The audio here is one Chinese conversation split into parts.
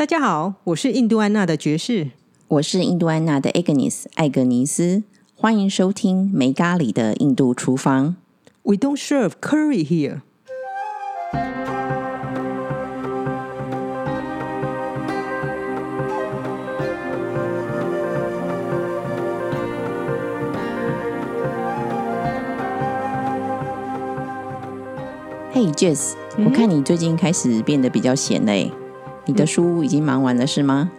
大家好，我是印度安娜的爵士。我是印度安娜的 Agnes 艾格尼斯，欢迎收听没咖喱的印度厨房。We don't serve curry here。嘿、Jess，我看你最近开始变得比较闲嘞，你的书已经忙完了是吗？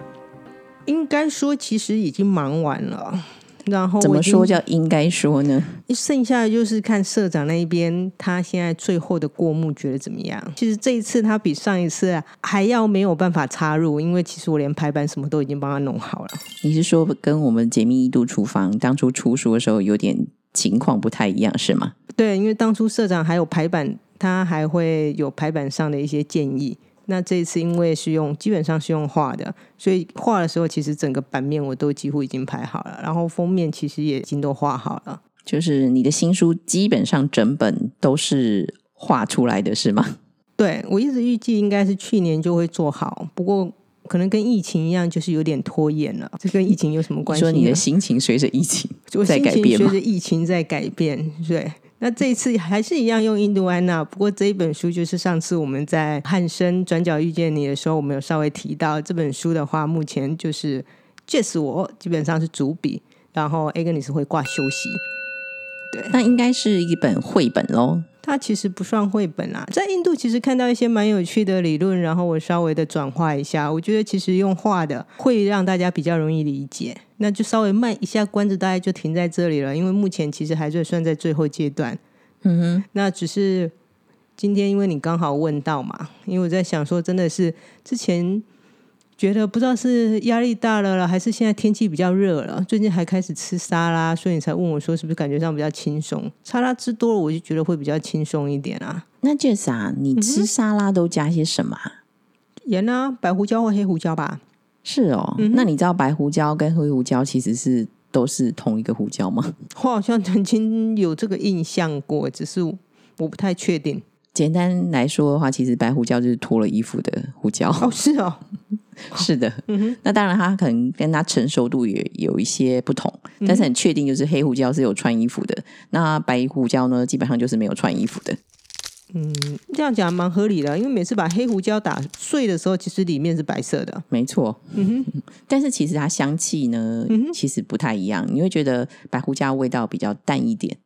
应该说，其实已经忙完了。然后怎么说叫应该说呢？剩下的就是看社长那一边，他现在最后的过目觉得怎么样？其实这一次他比上一次啊还要没有办法插入，因为其实我连排版什么都已经帮他弄好了。你是说跟我们解密一度厨房当初出书的时候有点情况不太一样是吗？对，因为当初社长还有排版，他还会有排版上的一些建议。那这一次因为是用基本上是用画的，所以画的时候其实整个版面我都几乎已经排好了，然后封面其实也已经都画好了。就是你的新书基本上整本都是画出来的是吗？对我一直预计应该是去年就会做好，不过可能跟疫情一样，就是有点拖延了。这跟疫情有什么关系？说你的心情随着疫情在我心情改变吗随着疫情在改变，对。那这一次还是一样用印度安娜，不过这一本书就是上次我们在汉生转角遇见你的时候，我们有稍微提到这本书的话，目前就是 Jess 我基本上是主笔，然后 Agnes 会挂休息。对那应该是一本绘本喽。它其实不算绘本啊，在印度其实看到一些蛮有趣的理论，然后我稍微的转化一下，我觉得其实用画的会让大家比较容易理解。那就稍微卖一下关子，大概就停在这里了，因为目前其实还是算在最后阶段。嗯哼，那只是今天因为你刚好问到嘛，因为我在想说，真的是之前觉得不知道是压力大了了，还是现在天气比较热了，最近还开始吃沙拉，所以你才问我说是不是感觉上比较轻松？沙拉吃多了，我就觉得会比较轻松一点啊。那 Jess 啊，你吃沙拉都加些什么啊？盐啊，白胡椒或黑胡椒吧。是哦，那你知道白胡椒跟黑胡椒其实是都是同一个胡椒吗？我好像曾经有这个印象过，只是我不太确定。简单来说的话，其实白胡椒就是脱了衣服的胡椒。哦，是哦，是的，嗯那当然它可能跟它成熟度也有一些不同，但是很确定就是黑胡椒是有穿衣服的，那白胡椒呢基本上就是没有穿衣服的。这样讲蛮合理的，因为每次把黑胡椒打碎的时候，其实里面是白色的。没错，嗯哼 但是其实它香气呢，其实不太一样。你会觉得白胡椒味道比较淡一点，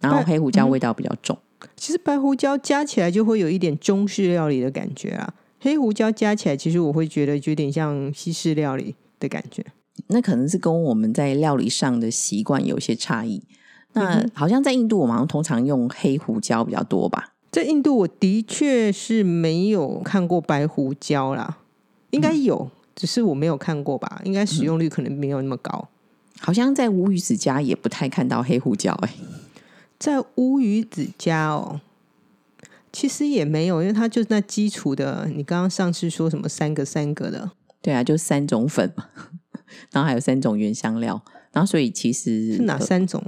然后黑胡椒味道比较重。其实白胡椒加起来就会有一点中式料理的感觉啊，黑胡椒加起来，其实我会觉得有点像西式料理的感觉。那可能是跟我们在料理上的习惯有些差异。那好像在印度，我们好像通常用黑胡椒比较多吧？在印度，我的确是没有看过白胡椒啦，应该有，只是我没有看过吧？应该使用率可能没有那么高。好像在乌鱼子家也不太看到黑胡椒、哎，在乌鱼子家哦，其实也没有，因为它就是那基础的。你刚刚上次说什么三个三个的，对啊，就三种粉嘛，然后还有三种原香料，然后所以其实是哪呃三种？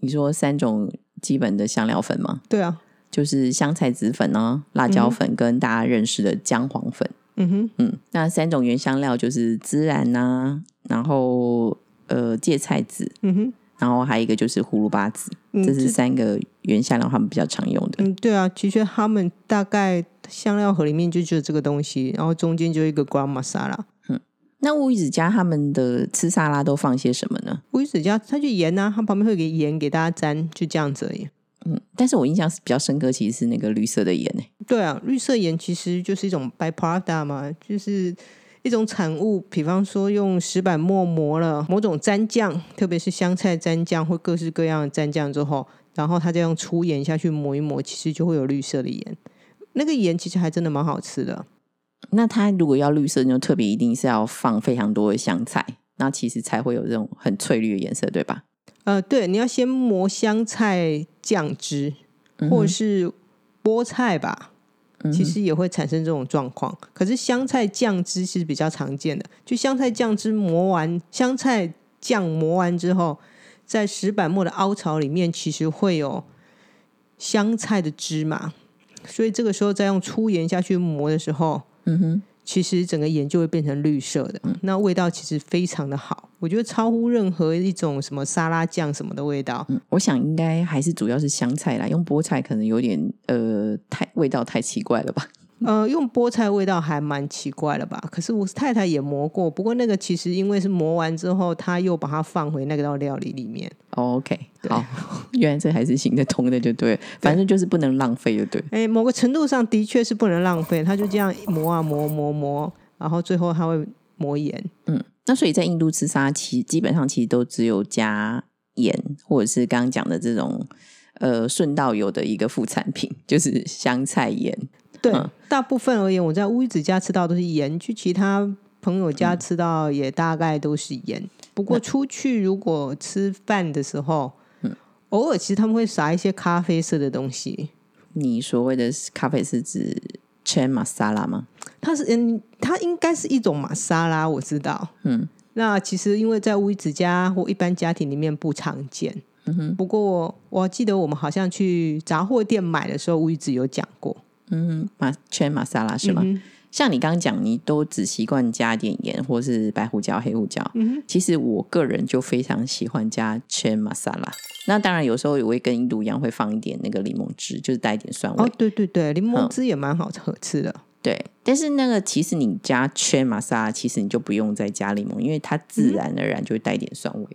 你说三种基本的香料粉吗？对啊，就是香菜籽粉呢、辣椒粉跟大家认识的姜黄粉。嗯哼，嗯，那三种原香料就是孜然呐、然后呃芥菜籽，嗯哼，然后还有一个就是葫芦巴籽，嗯这是三个原香料他们比较常用的。嗯，对啊，其实他们大概香料盒里面就只有这个东西，然后中间就一个 gram masala。那乌鱼子家他们的吃沙拉都放些什么呢？乌鱼子家它就盐啊，它旁边会给盐给大家沾，就这样子而已。嗯，但是我印象是比较深刻，其实是那个绿色的盐欸。对啊，绿色盐其实就是一种 byproduct 嘛，就是一种产物。比方说用石板磨磨了某种蘸酱，特别是香菜蘸酱或各式各样的蘸酱之后，然后它再用粗盐下去磨一磨，其实就会有绿色的盐。那个盐其实还真的蛮好吃的。那它如果要绿色，就特别一定是要放非常多的香菜，那其实才会有这种很翠绿的颜色，对吧？呃，对，你要先磨香菜酱汁，或者是菠菜吧，其实也会产生这种状况。可是香菜酱汁是比较常见的，就香菜酱汁磨完，香菜酱磨完之后，在石板磨的凹槽里面，其实会有香菜的汁嘛，所以这个时候再用粗盐下去磨的时候，嗯哼，其实整个盐就会变成绿色的，那味道其实非常的好，我觉得超乎任何一种什么沙拉酱什么的味道。嗯，我想应该还是主要是香菜啦，用菠菜可能有点呃太味道太奇怪了吧。呃，用菠菜味道还蛮奇怪了吧？可是我太太也磨过，不过那个其实因为是磨完之后，她又把它放回那个道料理里面。OK，好，原来这还是行得通的，就对了，反正就是不能浪费，就对了。哎，某个程度上的确是不能浪费，它就这样磨啊磨磨磨，然后最后它会磨盐。嗯，那所以在印度吃沙其基本上其实都只有加盐，或者是刚刚讲的这种呃顺道有的一个副产品，就是香菜盐。对，嗯大部分而言，我在乌鱼子家吃到都是盐，去其他朋友家吃到也大概都是盐。不过出去如果吃饭的时候，嗯偶尔其实他们会撒一些咖啡色的东西。你所谓的咖啡是指 chen masala 吗？它是嗯，它应该是一种玛莎拉，我知道。嗯，那其实因为在乌鱼子家或一般家庭里面不常见。嗯哼，不过我记得我们好像去杂货店买的时候，乌鱼子有讲过，嗯，马 chen masala 是吗？嗯像你刚刚讲，你都只习惯加点盐，或是白胡椒、黑胡椒。嗯哼其实我个人就非常喜欢加 chen masala。那当然，有时候也会跟印度一样，会放一点那个柠檬汁，就是带一点酸味。哦，对对对，柠檬嗯汁也蛮好喝吃的。对，但是那个其实你加 chen masala，其实你就不用再加柠檬，因为它自然而然就会带一点酸味。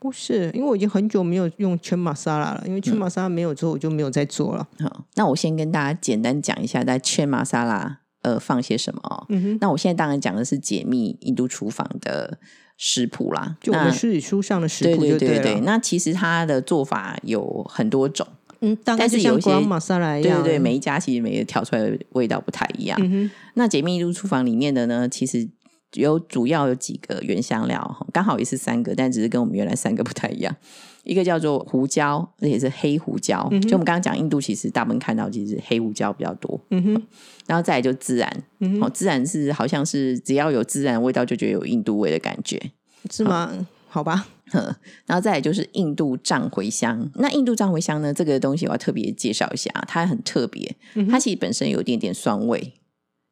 不是，因为我已经很久没有用圈玛莎拉了，因为嗯圈玛莎拉没有做，我就没有再做了。好，那我先跟大家简单讲一下，在 chen masala 呃放些什么哦。嗯哼，那我现在当然讲的是解密印度厨房的食谱啦。就我们书里书上的食对谱就了。对对，那其实它的做法有很多种，嗯，但是有一些拉一样。对对对，每一家其实每个调出来的味道不太一样。嗯哼，那解密印度厨房里面的呢，其实有主要有几个原香料，刚好也是三个，但只是跟我们原来三个不太一样。一个叫做胡椒，而且是黑胡椒。嗯就我们刚刚讲印度，其实大部分看到其实黑胡椒比较多，嗯哼，然后再来就孜然。嗯哦，孜然是好像是只要有孜然味道，就觉得有印度味的感觉。是吗？好吧，嗯，然后再来就是印度藏茴香。那印度藏茴香呢，这个东西我要特别介绍一下，它很特别，嗯它其实本身有一点点酸味。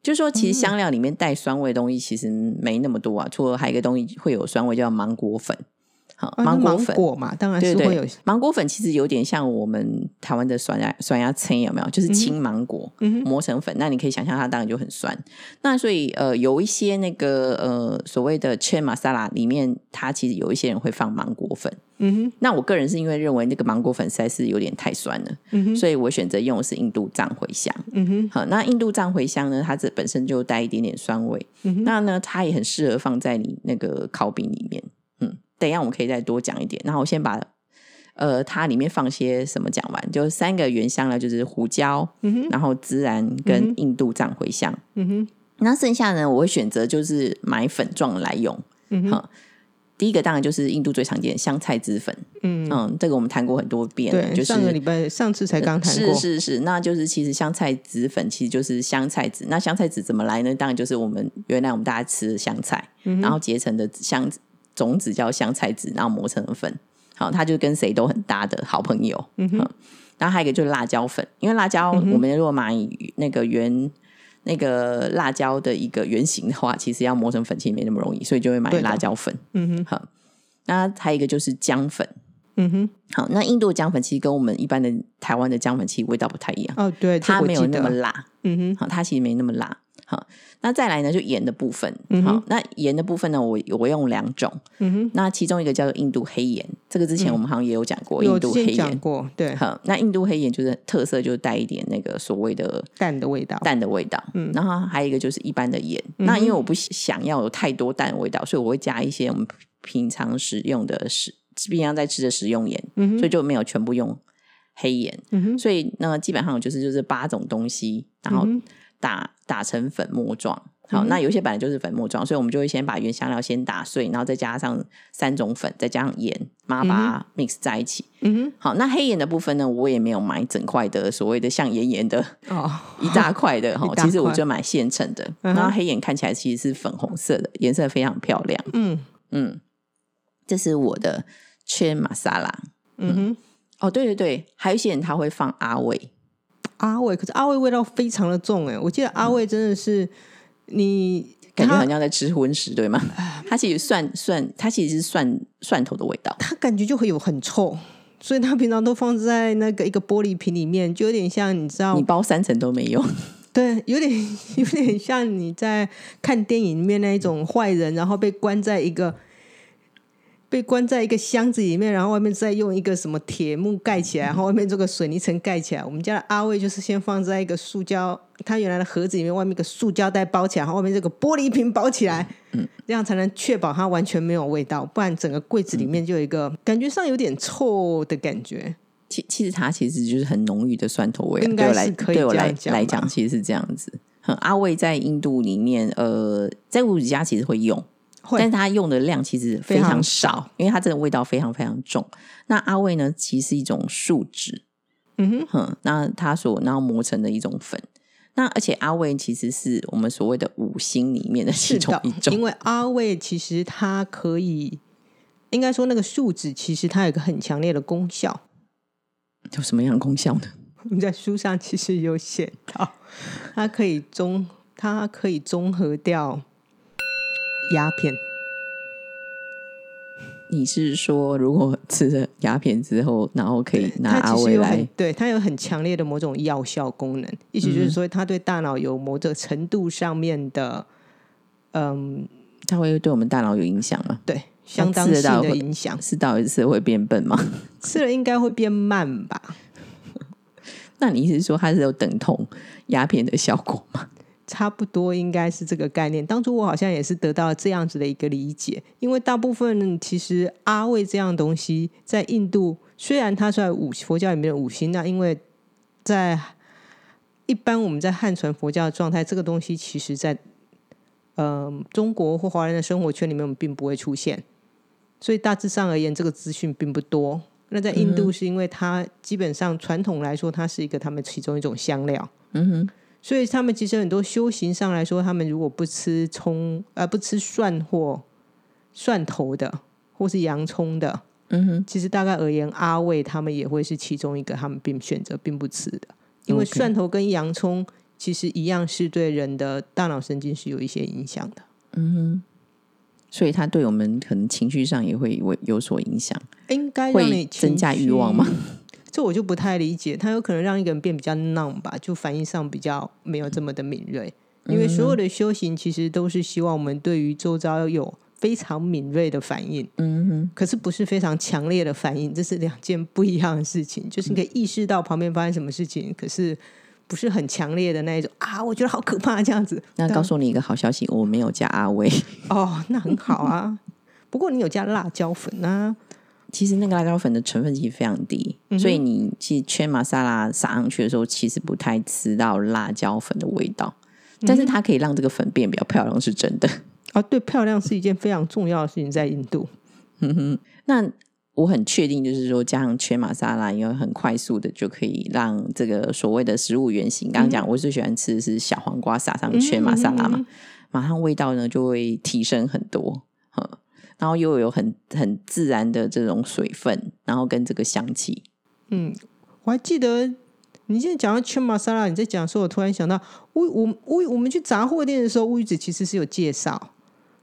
就是说，其实香料里面带酸味的东西其实没那么多啊，除了还有一个东西会有酸味，叫芒果粉。芒芒果粉，果嘛，当然是会有对，芒果粉其实有点像我们台湾的酸芽酸芽青，有没有？就是青芒果、嗯磨成粉，那你可以想象它当然就很酸。那所以呃，有一些那个呃所谓的 chen masala 里面，它其实有一些人会放芒果粉。嗯哼，那我个人是因为认为那个芒果粉实在是有点太酸了，嗯哼，所以我选择用的是印度藏茴香。嗯哼，好，那印度藏茴香呢，它这本身就带一点点酸味，嗯哼那呢，它也很适合放在你那个烤饼里面。嗯，等一下我们可以再多讲一点。然后我先把呃它里面放些什么讲完，就三个原香料，就是胡椒，嗯，然后孜然跟印度藏茴香。嗯哼，那剩下呢，我会选择就是买粉状来用。嗯哼，第一个当然就是印度最常见的香菜籽粉。嗯，嗯，这个我们谈过很多遍了，就是上个礼拜上次才刚谈过，是是是，那就是其实香菜籽粉其实就是香菜籽。那香菜籽怎么来呢？当然就是我们原来我们大家吃的香菜，嗯然后结成的香种子叫香菜籽，然后磨成粉。好，它就跟谁都很搭的好朋友。嗯哼然后还有一个就是辣椒粉，因为辣椒、嗯我们如果买那个原那个辣椒的一个原型的话，其实要磨成粉其实没那么容易，所以就会买辣椒粉。嗯哼，好，那还有一个就是姜粉。嗯哼，好，那印度的姜粉其实跟我们一般的台湾的姜粉其实味道不太一样，哦，对，这它没有那么辣。嗯哼，好，它其实没那么辣。好，那再来呢，就盐的部分。嗯好，那盐的部分呢，我我用两种。嗯哼，那其中一个叫做印度黑盐，这个之前我们好像也有讲过，有印度黑盐。过，对，好，那印度黑盐就是特色，就是带一点那个所谓的蛋的味道，蛋的味道。嗯然后还有一个就是一般的盐。那因为我不想要有太多蛋的味道，所以我会加一些我们平常使用的食，平常在吃的食用盐，嗯哼所以就没有全部用黑盐。嗯哼，所以呢，基本上就是就是八种东西，然后嗯打、打成粉末状。好，那有些本来就是粉末状，所以我们就会先把原香料先打碎，然后再加上三种粉，再加上盐，马上把它 mix 在一起。嗯哼，好，那黑盐的部分呢，我也没有买整块的所谓的像盐盐的哦，一大块的 哈其实我就买现成的。嗯然后黑盐看起来其实是粉红色的，颜色非常漂亮。嗯嗯，这是我的圈玛莎拉。嗯哼，哦，对对对，还有一些人他会放阿味。阿味，可是阿味味道非常的重哎，我记得阿味真的是你感觉好像在吃荤食，对吗？它其实蒜蒜，它其实是蒜蒜头的味道。它感觉就会有很臭，所以它平常都放在那个一个玻璃瓶里面，就有点像你知道你，包三层都没用，对，有点有点像你在看电影里面那一种坏人，然后被关在一个被关在一个箱子里面，然后外面再用一个什么铁幕盖起来，然后外面这个水泥层盖起来。我们家的阿卫就是先放在一个塑胶，它原来的盒子里面，外面一个塑胶袋包起来，然后外面这个玻璃瓶包起来，嗯，这样才能确保它完全没有味道，不然整个柜子里面就有一个、感觉上有点臭的感觉。其其实它其实就是很浓郁的蒜头味啊。应该是可以对我来讲来讲，其实是这样子。很阿卫在印度里面，呃，在乌子家其实会用，会但是它用的量其实非非常常少，因为它真的味道非常非常重。那阿魏呢，其实是一种树脂，嗯哼，那它所然后磨成的一种粉。那而且阿魏其实是我们所谓的五星里面的其中一，种因，为阿魏其实它可以，应该说那个树脂其实它有一个很强烈的功效。有什么样的功效呢？我们在书上其实有写到，它可以中，它可以中和掉鸦片。你是说，如果吃了鸦片之后，然后可以拿它阿卫来对它有很强烈的某种药效功能，意思嗯就是说，它对大脑有某种程度上面的，嗯，它会对我们大脑有影响吗？对，相当性吃得到会的影响。吃到一次会变笨吗？吃了应该会变慢吧？那你是说它是有等同鸦片的效果吗？差不多应该是这个概念。当初我好像也是得到这样子的一个理解，因为大部分其实阿魏这样东西在印度，虽然它在五佛教里面的五星，那因为在一般我们在汉传佛教的状态，这个东西其实在呃中国或华人的生活圈里面，我们并不会出现，所以大致上而言，这个资讯并不多。那在印度是因为它基本上传统来说，它是一个他们其中一种香料。嗯哼，所以他们其实很多修行上来说，他们如果不吃葱，呃，不吃蒜或蒜头的，或是洋葱的，嗯哼，其实大概而言，阿魏他们也会是其中一个他们并选择并不吃的，因为蒜头跟洋葱其实一样是对人的大脑神经是有一些影响的。嗯哼。所以它对我们可能情绪上也会有有所影响，应该会增加欲望吗？这我就不太理解，它有可能让一个人变比较 numb 吧，就反应上比较没有这么的敏锐。因为所有的修行其实都是希望我们对于周遭有非常敏锐的反应，嗯哼，可是不是非常强烈的反应，这是两件不一样的事情。就是你可以意识到旁边发生什么事情，可是不是很强烈的那一种啊，我觉得好可怕这样子。那告诉你一个好消息，我没有加阿威。哦，那很好啊。不过你有加辣椒粉啊，其实那个辣椒粉的成分其实非常低，嗯所以你其实圈玛莎拉撒上去的时候，其实不太吃到辣椒粉的味道。但是它可以让这个粉变比较漂亮，是真的。啊，对，漂亮是一件非常重要的事情，在印度。那我很确定，就是说加上缺玛莎拉，因为很快速的就可以让这个所谓的食物原型。刚刚讲我最喜欢吃的是小黄瓜撒上缺玛莎拉嘛，马上味道呢就会提升很多，嗯，然后又有很很自然的这种水分，然后跟这个香气。嗯，我还记得你现在讲到圈玛莎拉，你在讲的时候，我突然想到我我乌我们去杂货店的时候，乌鱼子其实是有介绍，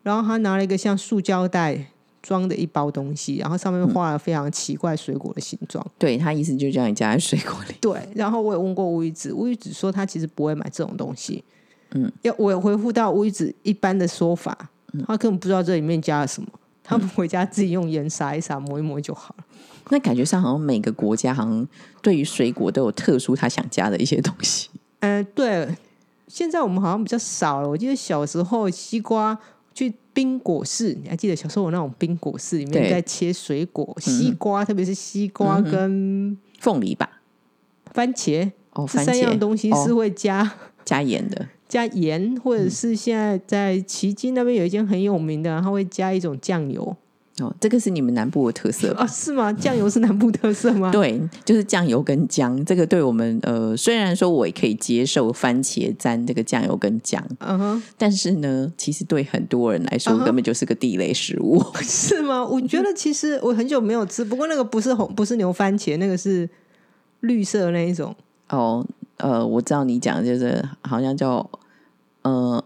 然后他拿了一个像塑胶袋装的一包东西，然后上面画了非常奇怪水果的形状。对他意思就叫你加在水果里。对，然后我也问过乌鱼子，乌鱼子说他其实不会买这种东西。嗯，要我有回复到乌鱼子一般的说法，他根本不知道这里面加了什么，他们回家自己用盐撒一撒，抹一抹就好了。那感觉上好像每个国家好像对于水果都有特殊他想加的一些东西。呃，对，现在我们好像比较少了。我记得小时候西瓜去冰果室，你还记得小时候有那种冰果室里面对在切水果，西瓜，特别是西瓜跟凤梨吧，番茄，哦，这番茄三样东西是哦、会加、加盐的，加盐，或者是现在在旗津那边有一间很有名的，它会加一种酱油哦，这个是你们南部的特色吧？啊，是吗？酱油是南部特色吗？对，就是酱油跟姜，这个对我们呃，虽然说我也可以接受番茄沾这个酱油跟姜，嗯哼，但是呢，其实对很多人来说根本就是个地雷食物。是吗？我觉得其实我很久没有吃，不过那个不是红，不是牛番茄，那个是绿色的那一种。哦，呃，我知道你讲的就是好像叫呃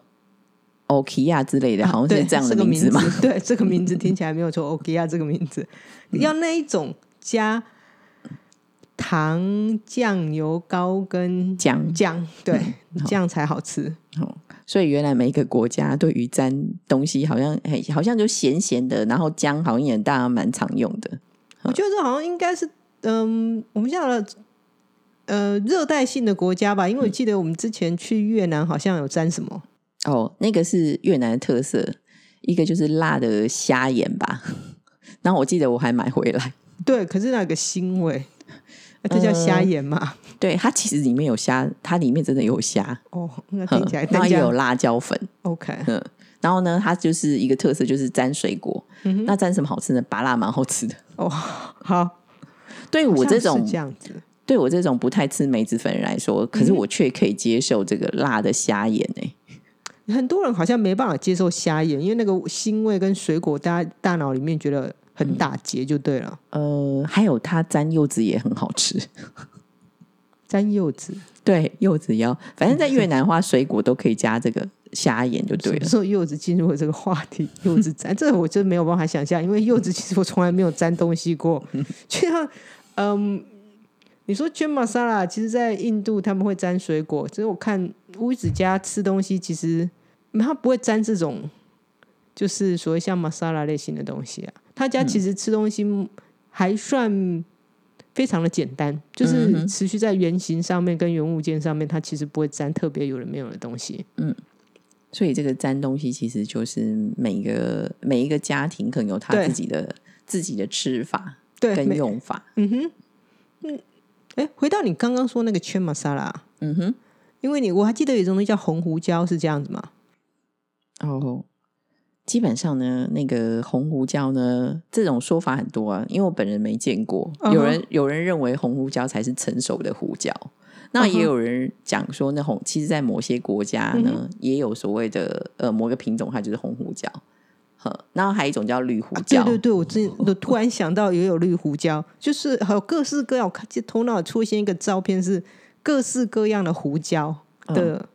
Okia 之类的，好像是这样的个名字嘛。对，这个名字听起来没有错。Okia 这个名字，要那一种加糖、酱油膏跟姜酱，对，这样才好吃。哦，所以原来每一个国家对于沾东西好像哎，好像就咸咸的，然后姜好像也大家蛮常用的。我觉得这好像应该是，嗯，我们讲的呃热带性的国家吧，因为我记得我们之前去越南好像有沾什么，哦，那个是越南的特色，一个就是辣的虾盐吧。然后我记得我还买回来，对，可是那个腥味，那这叫虾盐嘛？对它其实里面有虾，它里面真的有虾，哦，那听起来，然后也有辣椒粉，OK，嗯，然后呢，它就是一个特色，就是沾水果。嗯那沾什么好吃呢？拔辣蛮好吃的。哦，好，对我这种这样子，对我这种不太吃梅子粉来说，可是我却可以接受这个辣的虾盐诶、很多人好像没办法接受虾眼，因为那个腥味跟水果大家大脑里面觉得很打结，就对了。呃，还有它沾柚子也很好吃。沾柚子，对，柚子也要，反正在越南的话，水果都可以加这个虾眼就对了。什么时候柚子进入了这个话题？柚子沾，这个我真没有办法想象，因为柚子其实我从来没有沾东西过。就像，嗯，你说卷玛莎拉，其实，在印度他们会沾水果，只是我看乌子家吃东西，其实他不会沾这种，就是所谓像玛莎拉类型的东西啊。他家其实吃东西还算。非常的简单，就是持续在原型上面跟原物件上面，它其实不会沾特别有的没有的东西。嗯所以这个沾东西其实就是每个每一个家庭可能有他自己的自己的吃法，跟用法。嗯哼，嗯，哎，回到你刚刚说那个圈玛莎拉，嗯哼，因为你我还记得有一种东西叫红胡椒，是这样子吗？哦，基本上呢，那个红胡椒呢，这种说法很多啊，因为我本人没见过。有人有人认为红胡椒才是成熟的胡椒，那也有人讲说，那红其实，在某些国家嗯呢，也有所谓的呃某个品种，它就是红胡椒。呵，然后还有一种叫绿胡椒，对对对，我之前我突然想到也有绿胡椒，就是还有各式各样，我看见头脑出现一个照片是各式各样的胡椒的。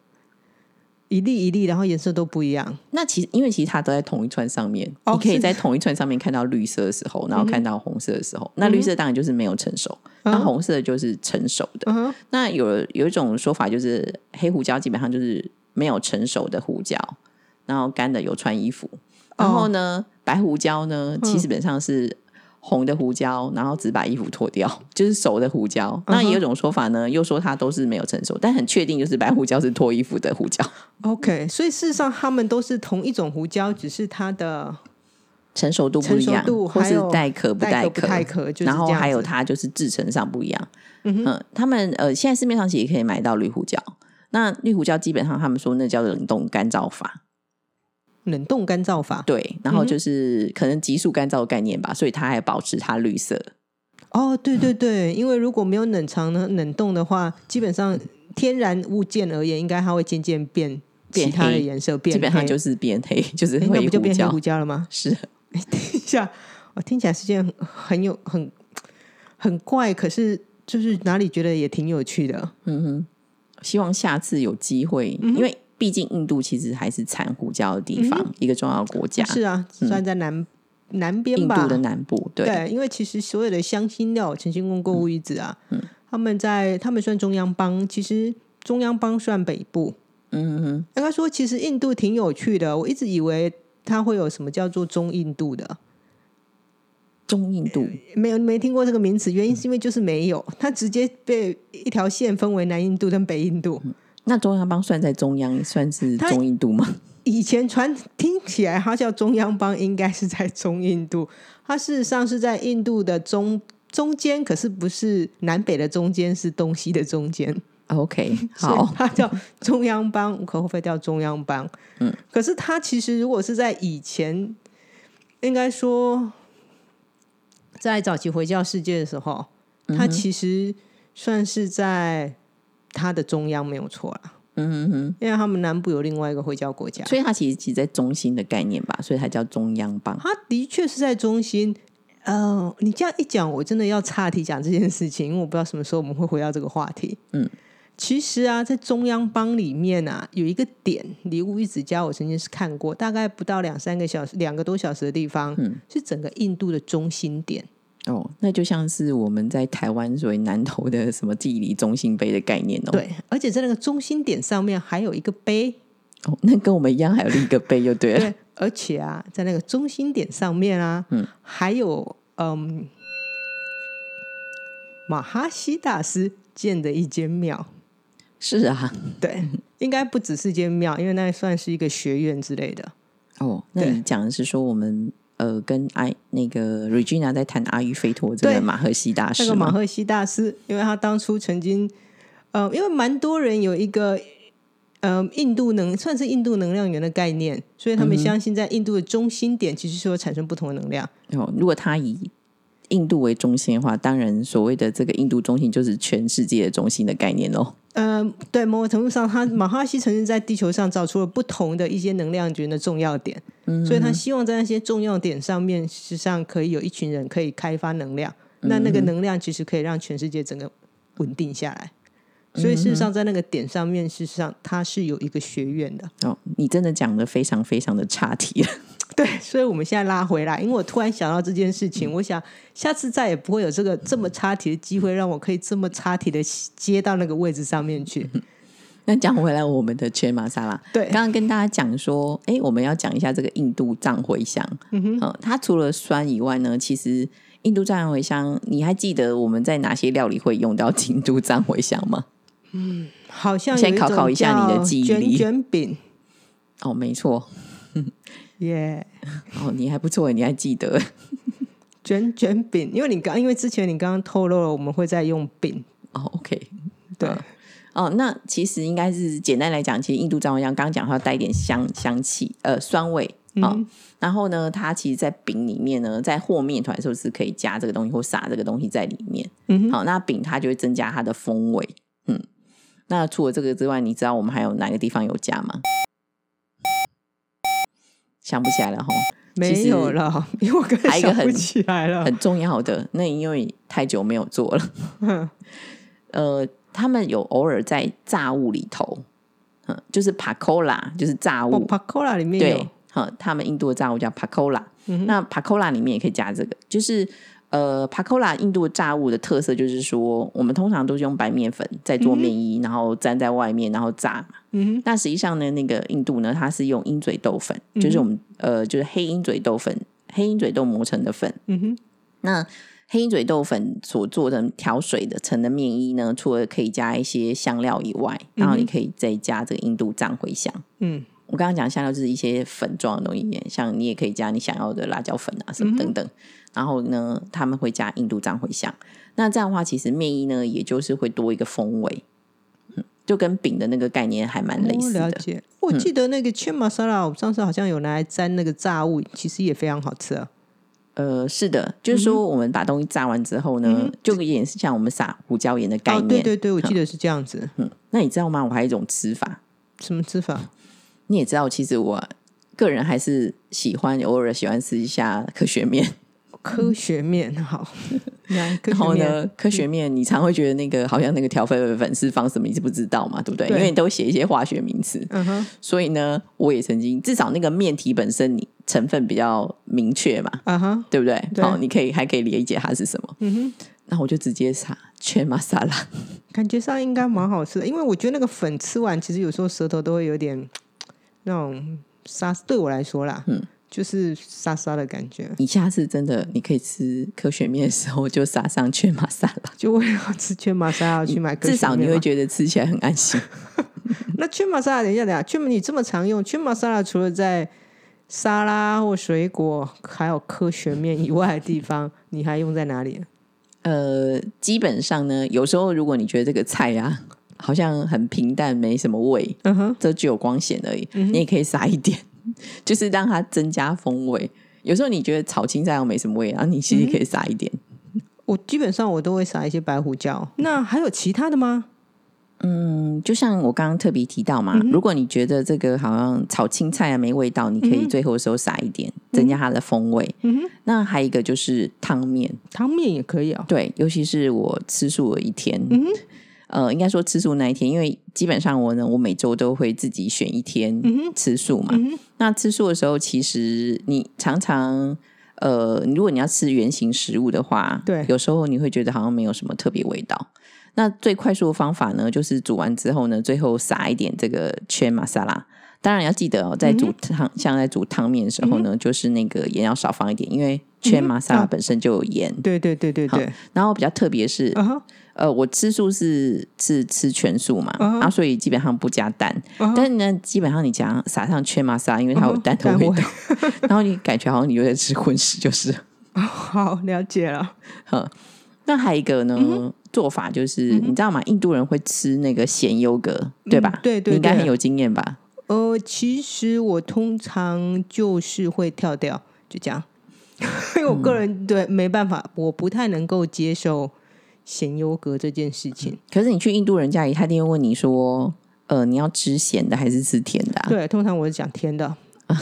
一粒一粒，然后颜色都不一样。那其实因为其实它都在同一串上面，哦你可以在同一串上面看到绿色的时候，然后看到红色的时候，那绿色当然就是没有成熟，那红色就是成熟的。嗯，那有有一种说法就是黑胡椒基本上就是没有成熟的胡椒，然后干的有穿衣服，然后呢、白胡椒呢嗯。基本上是红的胡椒，然后只把衣服脱掉，就是熟的胡椒。嗯。那也有种说法呢，又说它都是没有成熟，但很确定就是白胡椒是脱衣服的胡椒，OK，所以事实上它们都是同一种胡椒，只是它的成熟度不一样或是带壳不带壳壳，不带壳，就是。然后还有它就是制成上不一样。嗯嗯，他们呃，现在市面上其实也可以买到绿胡椒。那绿胡椒基本上他们说那叫冷冻干燥法，冷冻干燥法。对，然后就是可能急速干燥的概念吧，所以它还保持它绿色。哦，对对对，因为如果没有冷藏呢，冷冻的话，基本上天然物件而言，应该它会渐渐变变其他的黑颜色，变黑基本上就是变黑，就是诶那不就变黑胡。椒了吗？是，等一下，我听起来是件很很有很很怪，可是就是哪里觉得也挺有趣的。嗯哼，希望下次有机会，嗯因为毕竟印度其实还是产胡椒的地方，一个重要的国家，是啊，算在南、南边吧，印度的南部。对，对，因为其实所有的香辛料，陈兴公购物一子啊，他们在他们算中央邦，其实中央邦算北部。嗯哼，应该说，其实印度挺有趣的。我一直以为它会有什么叫做中印度的，中印度没有没听过这个名词。原因是因为就是没有，它直接被一条线分为南印度跟北印度。那中央邦算在中央，算是中印度吗？以前传听起来它叫中央邦，应该是在中印度，它事实上是在印度的中中间，可是不是南北的中间，是东西的中间。OK，好，它叫中央邦，无可厚非叫中央邦。嗯，可是它其实如果是在以前，应该说在早期回教世界的时候，嗯它其实算是在它的中央没有错啦。嗯哼哼，因为他们南部有另外一个回教国家，所以它其实其实在中心的概念吧，所以它叫中央邦。它的确是在中心。呃，你这样一讲，我真的要岔题讲这件事情，因为我不知道什么时候我们会回到这个话题。嗯，其实啊，在中央邦里面啊，有一个点，礼物一直家，我曾经是看过，大概不到两三个小时，两个多小时的地方，嗯是整个印度的中心点。哦，那就像是我们在台湾所谓南投的什么地理中心碑的概念哦。，对，而且在那个中心点上面还有一个碑，哦，那跟我们一样，还有另一个碑就对了。对，而且啊，在那个中心点上面啊，嗯还有嗯，马哈西大师建的一间庙。是啊，对，应该不只是间庙，因为那算是一个学院之类的。哦，那你讲的是说我们呃跟阿那个 Regina 在谈阿育吠陀这个马赫西大师那个马？赫西大师，因为他当初曾经，呃，因为蛮多人有一个。呃，印度能算是印度能量源的概念，所以他们相信在印度的中心点其实是会产生不同的能量。哦，如果他以印度为中心的话，当然所谓的这个印度中心就是全世界的中心的概念喽。呃，对，某种程度上，他马哈希曾经在地球上找出了不同的一些能量源的重要点，所以他希望在那些重要点上面，事实际上可以有一群人可以开发能量，那那个能量其实可以让全世界整个稳定下来。所以事实上，在那个点上面，事实上它是有一个学院的。哦，你真的讲的非常非常的差题了。对，所以我们现在拉回来，因为我突然想到这件事情，我想下次再也不会有这个这么插题的机会，让我可以这么插题的接到那个位置上面去。那讲回来，我们的全马萨拉，对刚刚跟大家讲说，哎，我们要讲一下这个印度藏茴香。嗯哼，呃，它除了酸以外呢，其实印度藏茴香，你还记得我们在哪些料理会用到印度藏茴香吗？嗯好像先考考一下你的记忆力卷饼，哦，没错，耶、哦，你还不错，你还记得。卷卷饼，因为你刚因为之前你刚刚透露了我们会再用饼，哦，OK，对，嗯哦，那其实应该是简单来讲，其实印度藏茴香刚刚讲它带一点香香气，呃，酸味。啊、哦然后呢，它其实，在饼里面呢，在和面团的时候是可以加这个东西或撒这个东西在里面。嗯哼。好，那饼它就会增加它的风味。嗯，那除了这个之外，你知道我们还有哪个地方有加吗？想不起来了哈，没有了，因为我刚才想不起来了。很重要的，那因为太久没有做了。呃，他们有偶尔在炸物里头，嗯，就是 pakola，就是炸哦物，p a c o l a 里面对有，，哈，他们印度的炸物叫 pakola，、嗯那 pakola 里面也可以加这个，就是呃，pakola 印度的炸物的特色就是说，我们通常都是用白面粉在做面衣，然后粘在外面，然后炸。嗯那实际上呢，那个印度呢，它是用鹰嘴豆粉，就是我们呃，就是黑鹰嘴豆粉，黑鹰嘴豆磨成的粉。嗯哼，那黑鹰嘴豆粉所做的调水的成的面衣呢，除了可以加一些香料以外，然后你可以再加这个印度藏茴香。嗯我刚刚讲香料就是一些粉状的东西，像你也可以加你想要的辣椒粉啊什么等等。然后呢，他们会加印度藏茴香。那这样的话，其实面衣呢，也就是会多一个风味，嗯，就跟饼的那个概念还蛮类似的。了解。我记得那个 c h i m masala，我上次好像有拿来沾那个炸物，其实也非常好吃啊。呃，是的，就是说我们把东西炸完之后呢，就有点是像我们撒胡椒盐的概哦，念。对对对，我记得是这样子。嗯，那你知道吗？我还有一种吃法，什么吃法？你也知道，其实我个人还是喜欢偶尔喜欢吃一下科学面。科学面好，然后呢，科学面你常会觉得那个好像那个调粉粉是放什么，你是不知道嘛，对不对？对。因为你都写一些化学名词，嗯哼，所以呢，我也曾经至少那个面体本身你成分比较明确嘛，啊哈，对不对？对。好，你可以还可以理解它是什么。嗯哼，那我就直接撒全玛莎拉。感觉上应该蛮好吃的，因为我觉得那个粉吃完，其实有时候舌头都会有点那种沙，对我来说啦，嗯，就是沙沙的感觉。你下次真的你可以吃科学面的时候就撒上全玛莎拉，就为了吃圈玛莎拉去买科学至少你会觉得吃起来很安心。那圈玛莎拉，等一下，等一下，圈你这么常用圈玛莎拉，除了在沙拉或水果还有科学面以外的地方，你还用在哪里？呃，基本上呢，有时候如果你觉得这个菜啊好像很平淡，没什么味，嗯哼，这只有光显而已，你也可以撒一点，就是让它增加风味。有时候你觉得炒青菜又没什么味，然后你其实可以撒一点。我基本上我都会撒一些白胡椒。那还有其他的吗？嗯，就像我刚刚特别提到嘛，如果你觉得这个好像炒青菜啊没味道，你可以最后的时候撒一点，增加它的风味。那还有一个就是汤面，汤面也可以哦。对，尤其是我吃素了一天，呃，应该说吃素那一天，因为基本上我呢，我每周都会自己选一天吃素嘛。那吃素的时候，其实你常常呃，如果你要吃原形食物的话，对有时候你会觉得好像没有什么特别味道。那最快速的方法呢，就是煮完之后呢，最后撒一点这个圈玛莎拉。当然要记得哦，在煮汤，像在煮汤面的时候呢，就是那个盐要少放一点，因为圈玛莎拉本身就有盐。对对对对对。然后比较特别是，呃，我吃素是是吃全素嘛，啊，所以基本上不加蛋。但是呢，基本上你讲撒上圈玛莎，因为它有蛋的味道，然后你感觉好像你有在吃荤食，就是。好，了解了。好，那还有一个呢？做法就是，你知道吗？印度人会吃那个咸优格，对吧？对对，应该很有经验吧？呃，其实我通常就是会跳掉，就这样。因为我个人对没办法，我不太能够接受咸优格这件事情。可是你去印度人家里，他一定会问你说：“呃，你要吃咸的还是吃甜的？”对，通常我是讲甜的。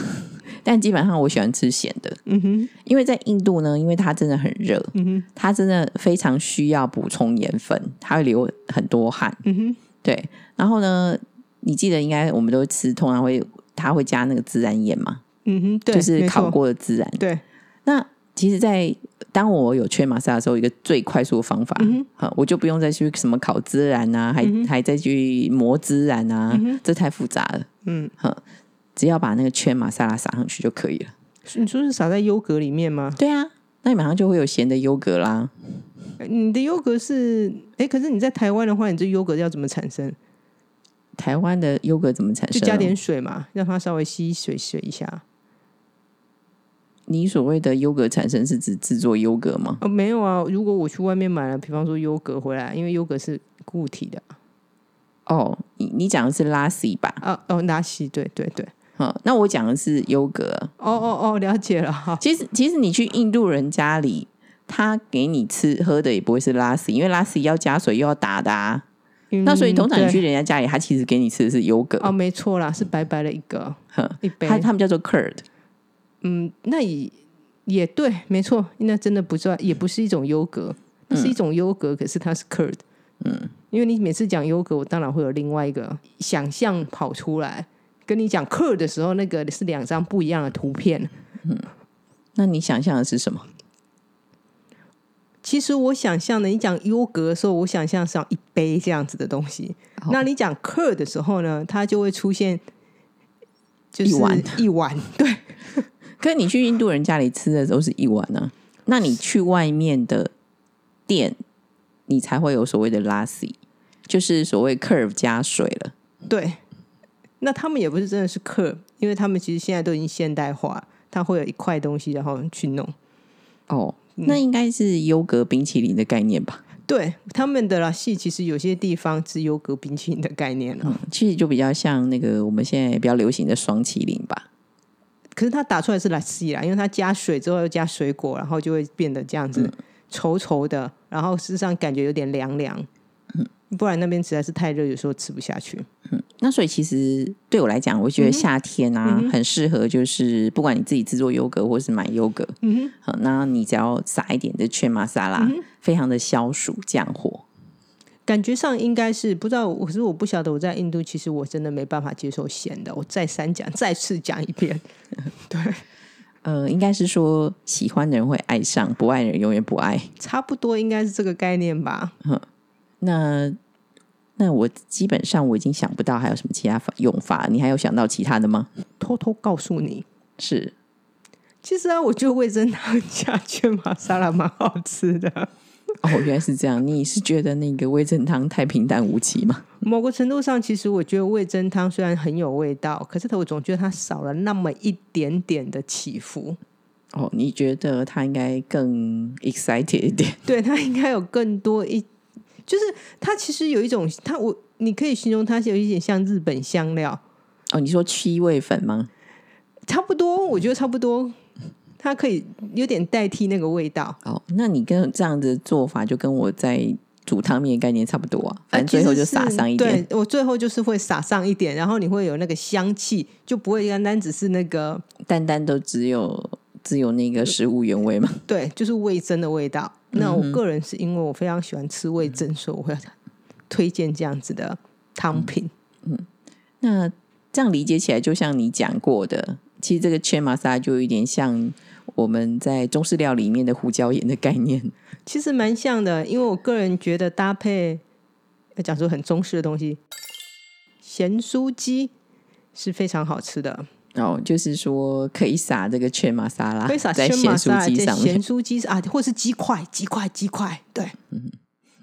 但基本上我喜欢吃咸的，嗯哼，因为在印度呢，因为它真的很热，嗯哼，它真的非常需要补充盐分，它会流很多汗，嗯哼，对。然后呢，你记得应该我们都会吃，通常会它会加那个孜然盐嘛，嗯哼，对，就是烤过的孜然，对。那其实，在当我有缺玛莎的时候，一个最快速的方法，好，我就不用再去什么烤孜然啊，还还再去磨孜然啊，这太复杂了，嗯，好。只要把那个圈玛莎拉撒上去就可以了。你说是撒在优格里面吗？对啊，那你马上就会有咸的优格啦。你的优格是哎，可是你在台湾的话，你这优格要怎么产生？台湾的优格怎么产生？就加点水嘛，让它稍微吸水水一下。你所谓的优格产生是指制作优格吗？哦，没有啊。如果我去外面买了，比方说优格回来，因为优格是固体的。哦，你你讲的是拉西吧？哦哦，拉西，对对对。嗯，那我讲的是优格。哦哦哦，了解了哈。其实其实你去印度人家里，他给你吃喝的也不会是拉西，因为拉西要加水又要打的啊。那所以通常你去人家家里，他其实给你吃的是优格。哦，没错啦，是白白的一个，一杯。他他们叫做 curd。嗯，那也也对，没错，那真的不算，也不是一种优格，那是一种优格，可是它是 curd。嗯，因为你每次讲优格，我当然会有另外一个想象跑出来。跟你讲 curd 的时候，那个是两张不一样的图片。嗯，那你想象的是什么？其实我想象的，你讲优格的时候，我想象是一杯这样子的东西。那你讲课的时候呢，它就会出现就是一碗一碗。对，可是你去印度人家里吃的都是一碗呢，那你去外面的店，你才会有所谓的拉 a 就是所谓 curve 加水了。对。那他们也不是真的是 curve，，因为他们其实现在都已经现代化，他会有一块东西然后去弄。哦，那应该是优格冰淇淋的概念吧？对，他们的啦系其实有些地方是优格冰淇淋的概念了，其实就比较像那个我们现在比较流行的双麒麟吧。可是它打出来是拉西啦，因为它加水之后又加水果，然后就会变得这样子稠稠的，然后事实上感觉有点凉凉。不然那边实在是太热，有时候吃不下去。嗯，那所以其实对我来讲，我觉得夏天啊很适合，就是不管你自己制作优格或是买优格，嗯哼，好，那你只要撒一点的全玛莎拉，非常的消暑降火。感觉上应该是不知道，可是我不晓得我在印度，其实我真的没办法接受咸的。我再三讲，再次讲一遍，对，呃，应该是说喜欢的人会爱上，不爱的人永远不爱，差不多应该是这个概念吧。嗯，那。那我基本上我已经想不到还有什么其他用法，你还有想到其他的吗？偷偷告诉你，是，其实啊，我觉得味增汤 加卷玛沙拉蛮好吃的。哦，原来是这样，你是觉得那个味增汤太平淡无奇吗？某个程度上，其实我觉得味增汤虽然很有味道，可是我总觉得它少了那么一点点的起伏。哦，你觉得它应该更 excited 一点？对，它应该有更多一。就是它其实有一种，它我你可以形容它是有一点像日本香料哦。你说七味粉吗？差不多，我觉得差不多。它可以有点代替那个味道。哦，那你跟这样的做法就跟我在煮汤面概念差不多啊。反正最后就撒上一点，我最后就是会撒上一点，然后你会有那个香气，就不会单单只是那个单单都只有只有那个食物原味嘛。对，就是味增的味道。那我个人是因为我非常喜欢吃味增，所以我会推荐这样子的汤品。嗯那这样理解起来，就像你讲过的，其实这个圈玛莎就有点像我们在中式料理里面的胡椒盐的概念。其实蛮像的，因为我个人觉得搭配要讲出很中式的东西，咸酥鸡是非常好吃的。哦，就是说可以撒这个全马沙拉，可以撒在咸酥鸡上面咸。酥鸡啊，或是鸡块、鸡块、鸡块，对，嗯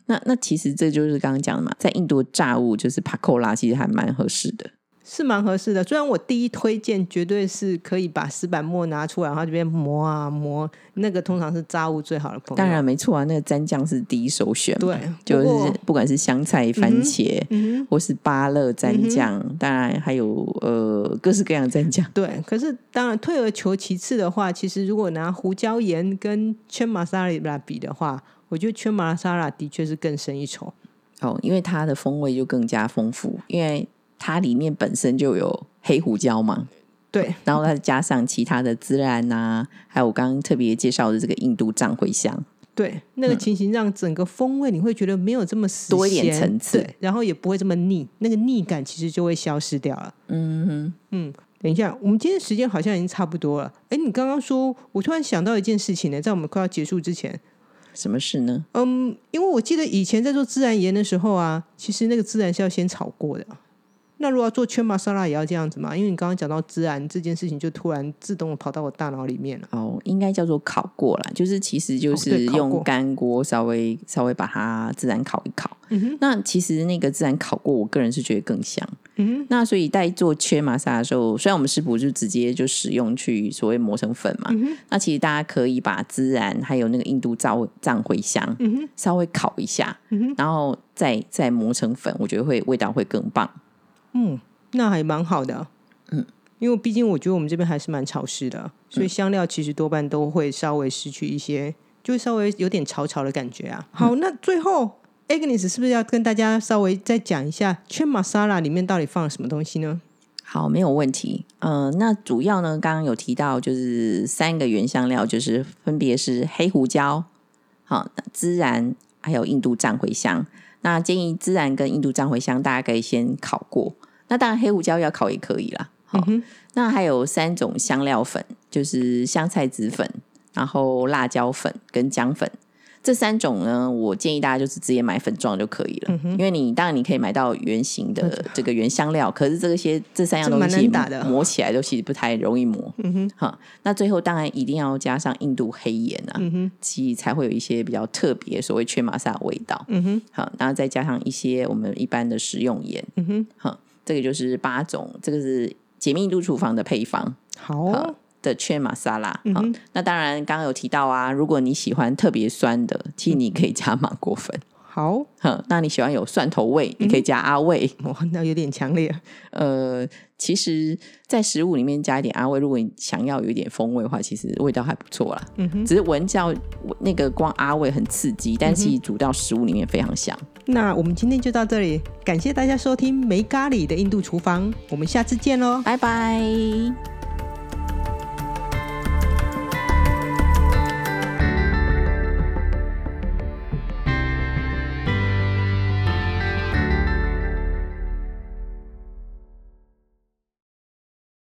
那那其实这就是刚刚讲的嘛，在印度炸物就是帕扣拉，其实还蛮合适的。是蛮合适的。虽然我第一推荐绝对是可以把石板磨拿出来，然后这边磨啊磨，那个通常是炸物最好的朋友。当然没错啊，那个蘸酱是第一首选嘛，对就是不管是香菜、番茄，嗯或是芭乐蘸酱，当然还有呃各式各样的蘸酱。对，可是当然退而求其次的话，其实如果拿胡椒盐跟圈玛莎拉比的话，我觉得圈玛莎拉的确是更胜一筹。哦，因为它的风味就更加丰富，因为它里面本身就有黑胡椒嘛，对，然后再加上其他的孜然呐、还有我刚刚特别介绍的这个印度藏茴香，对，那个情形让整个风味你会觉得没有这么死嗯多一点层次，然后也不会这么腻，那个腻感其实就会消失掉了。嗯哼，嗯，等一下，我们今天时间好像已经差不多了。哎，你刚刚说，我突然想到一件事情呢，在我们快要结束之前，什么事呢？嗯，因为我记得以前在做孜然盐的时候啊，其实那个孜然是要先炒过的。那如果要做圈玛莎拉也要这样子吗？因为你刚刚讲到孜然这件事情，就突然自动的跑到我大脑里面了。哦，应该叫做烤过啦，就是其实就哦是用干锅稍微稍微把它自然烤一烤。嗯哼，那其实那个自然烤过，我个人是觉得更香。嗯，那所以在做缺玛莎的时候，虽然我们师傅就直接就使用去所谓磨成粉嘛，嗯，那其实大家可以把孜然还有那个印度藏藏茴香嗯，稍微烤一下，嗯，然后再再磨成粉，我觉得会味道会更棒。嗯，那还蛮好的。嗯，因为毕竟我觉得我们这边还是蛮潮湿的，所以香料其实多半都会稍微失去一些，就会稍微有点潮潮的感觉啊。好，那最后 Agnes 是不是要跟大家稍微再讲一下圈玛莎拉里面到底放了什么东西呢？好，没有问题。呃，那主要呢，刚刚有提到就是三个原香料，就是分别是黑胡椒、好孜然，还有印度藏茴香。那建议孜然跟印度藏茴香大家可以先烤过，那当然黑胡椒要烤也可以啦。好，嗯那还有三种香料粉，就是香菜籽粉，然后辣椒粉跟姜粉。这三种呢，我建议大家就是直接买粉状就可以了，嗯因为你当然你可以买到圆形的这个原香料，可是这些这三样东西打的磨起来都其实不太容易磨。嗯哼，哈，那最后当然一定要加上印度黑盐啊，嗯哼，其实才会有一些比较特别所谓缺玛莎的味道。嗯哼，好，然后再加上一些我们一般的食用盐，嗯哼，哈，这个就是八种，这个是解密度厨房的配方。好好的圈玛莎拉，好嗯哼，那当然刚刚有提到啊，如果你喜欢特别酸的，其实你可以加芒果粉，好，哈，那你喜欢有蒜头味，你可以加阿味，哇，那有点强烈。呃，其实，在食物里面加一点阿味，如果你想要有一点风味的话，其实味道还不错啦。嗯哼，只是闻叫那个光阿味很刺激，但其实煮到食物里面非常香。那我们今天就到这里，感谢大家收听没咖喱的印度厨房，我们下次见喽。拜拜。